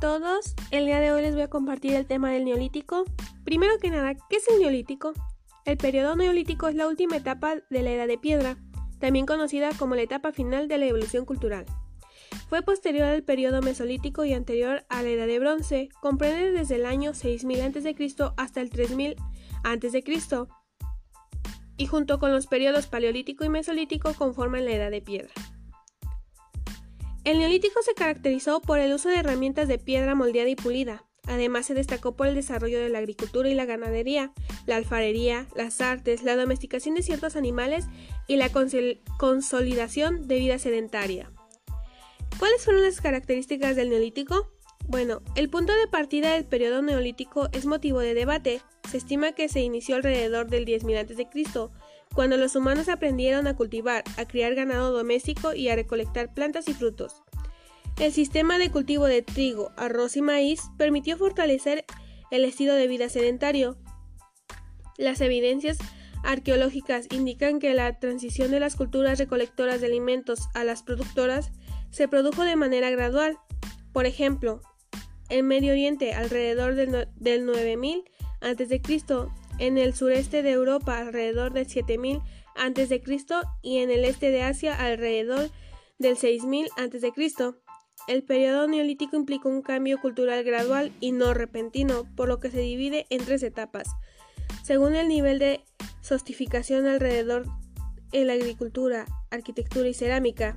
todos, el día de hoy les voy a compartir el tema del neolítico. Primero que nada, ¿qué es el neolítico? El periodo neolítico es la última etapa de la edad de piedra, también conocida como la etapa final de la evolución cultural. Fue posterior al periodo mesolítico y anterior a la edad de bronce, comprende desde el año 6000 a.C. hasta el 3000 a.C. y junto con los periodos paleolítico y mesolítico conforman la edad de piedra. El neolítico se caracterizó por el uso de herramientas de piedra moldeada y pulida. Además se destacó por el desarrollo de la agricultura y la ganadería, la alfarería, las artes, la domesticación de ciertos animales y la consolidación de vida sedentaria. ¿Cuáles fueron las características del neolítico? Bueno, el punto de partida del periodo neolítico es motivo de debate. Se estima que se inició alrededor del 10.000 a.C., cuando los humanos aprendieron a cultivar, a criar ganado doméstico y a recolectar plantas y frutos. El sistema de cultivo de trigo, arroz y maíz permitió fortalecer el estilo de vida sedentario. Las evidencias arqueológicas indican que la transición de las culturas recolectoras de alimentos a las productoras se produjo de manera gradual. Por ejemplo, en Medio Oriente alrededor del, del 9000 a.C en el sureste de Europa alrededor del 7000 a.C. y en el este de Asia alrededor del 6000 a.C. El periodo neolítico implica un cambio cultural gradual y no repentino, por lo que se divide en tres etapas. Según el nivel de sostificación alrededor en la agricultura, arquitectura y cerámica.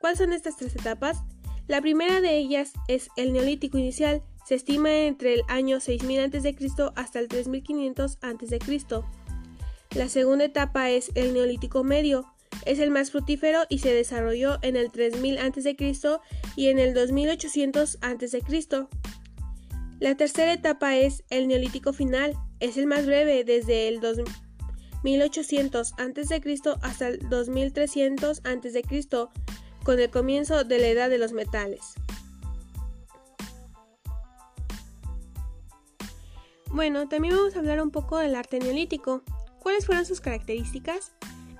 ¿Cuáles son estas tres etapas? La primera de ellas es el neolítico inicial, se estima entre el año 6000 a.C. hasta el 3500 a.C. La segunda etapa es el Neolítico Medio. Es el más fructífero y se desarrolló en el 3000 a.C. y en el 2800 a.C. La tercera etapa es el Neolítico Final. Es el más breve desde el 2800 a.C. hasta el 2300 a.C. con el comienzo de la Edad de los Metales. Bueno, también vamos a hablar un poco del arte neolítico. ¿Cuáles fueron sus características?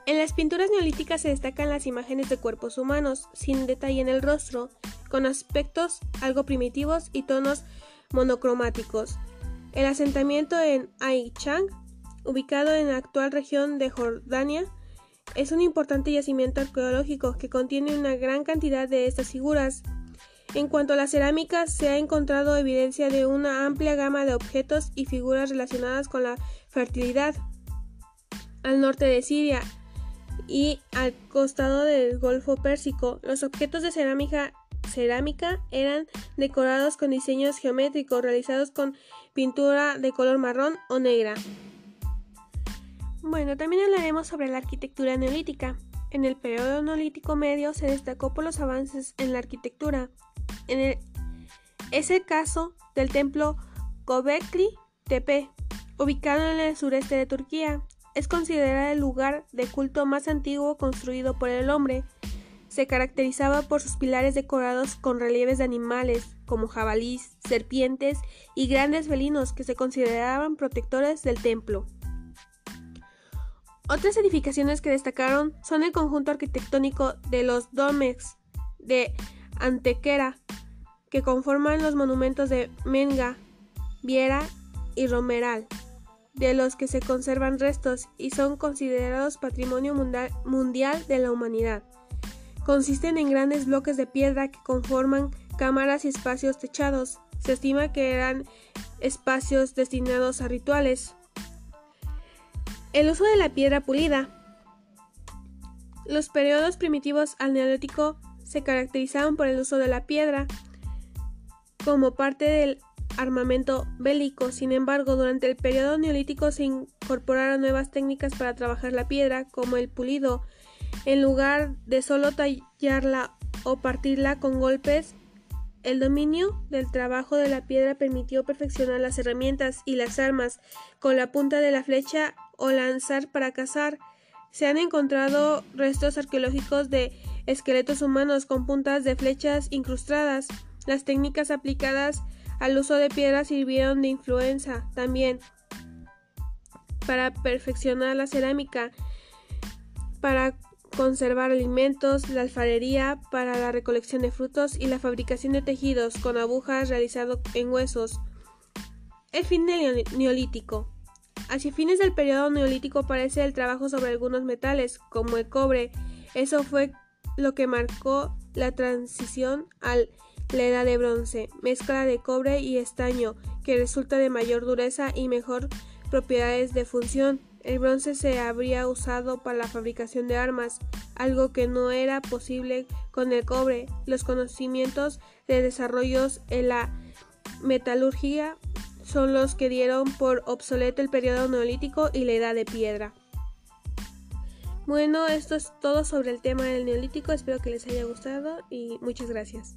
En las pinturas neolíticas se destacan las imágenes de cuerpos humanos, sin detalle en el rostro, con aspectos algo primitivos y tonos monocromáticos. El asentamiento en Aichang, ubicado en la actual región de Jordania, es un importante yacimiento arqueológico que contiene una gran cantidad de estas figuras. En cuanto a la cerámica, se ha encontrado evidencia de una amplia gama de objetos y figuras relacionadas con la fertilidad. Al norte de Siria y al costado del Golfo Pérsico, los objetos de cerámica, cerámica eran decorados con diseños geométricos realizados con pintura de color marrón o negra. Bueno, también hablaremos sobre la arquitectura neolítica. En el periodo neolítico medio se destacó por los avances en la arquitectura, es el caso del templo Göbekli Tepe, ubicado en el sureste de Turquía. Es considerado el lugar de culto más antiguo construido por el hombre. Se caracterizaba por sus pilares decorados con relieves de animales, como jabalís, serpientes y grandes felinos que se consideraban protectores del templo. Otras edificaciones que destacaron son el conjunto arquitectónico de los Domex de Antequera, que conforman los monumentos de Menga, Viera y Romeral, de los que se conservan restos y son considerados patrimonio mundial de la humanidad. Consisten en grandes bloques de piedra que conforman cámaras y espacios techados. Se estima que eran espacios destinados a rituales. El uso de la piedra pulida. Los periodos primitivos al neolítico se caracterizaban por el uso de la piedra como parte del armamento bélico. Sin embargo, durante el periodo neolítico se incorporaron nuevas técnicas para trabajar la piedra, como el pulido. En lugar de solo tallarla o partirla con golpes, el dominio del trabajo de la piedra permitió perfeccionar las herramientas y las armas con la punta de la flecha o lanzar para cazar. Se han encontrado restos arqueológicos de esqueletos humanos con puntas de flechas incrustadas. Las técnicas aplicadas al uso de piedra sirvieron de influencia también para perfeccionar la cerámica, para conservar alimentos, la alfarería para la recolección de frutos y la fabricación de tejidos con agujas realizado en huesos. El fin del neolítico. Hacia fines del periodo neolítico aparece el trabajo sobre algunos metales, como el cobre. Eso fue lo que marcó la transición a la edad de bronce, mezcla de cobre y estaño, que resulta de mayor dureza y mejor propiedades de función. El bronce se habría usado para la fabricación de armas, algo que no era posible con el cobre. Los conocimientos de desarrollos en la metalurgia son los que dieron por obsoleto el periodo neolítico y la edad de piedra. Bueno, esto es todo sobre el tema del neolítico. Espero que les haya gustado y muchas gracias.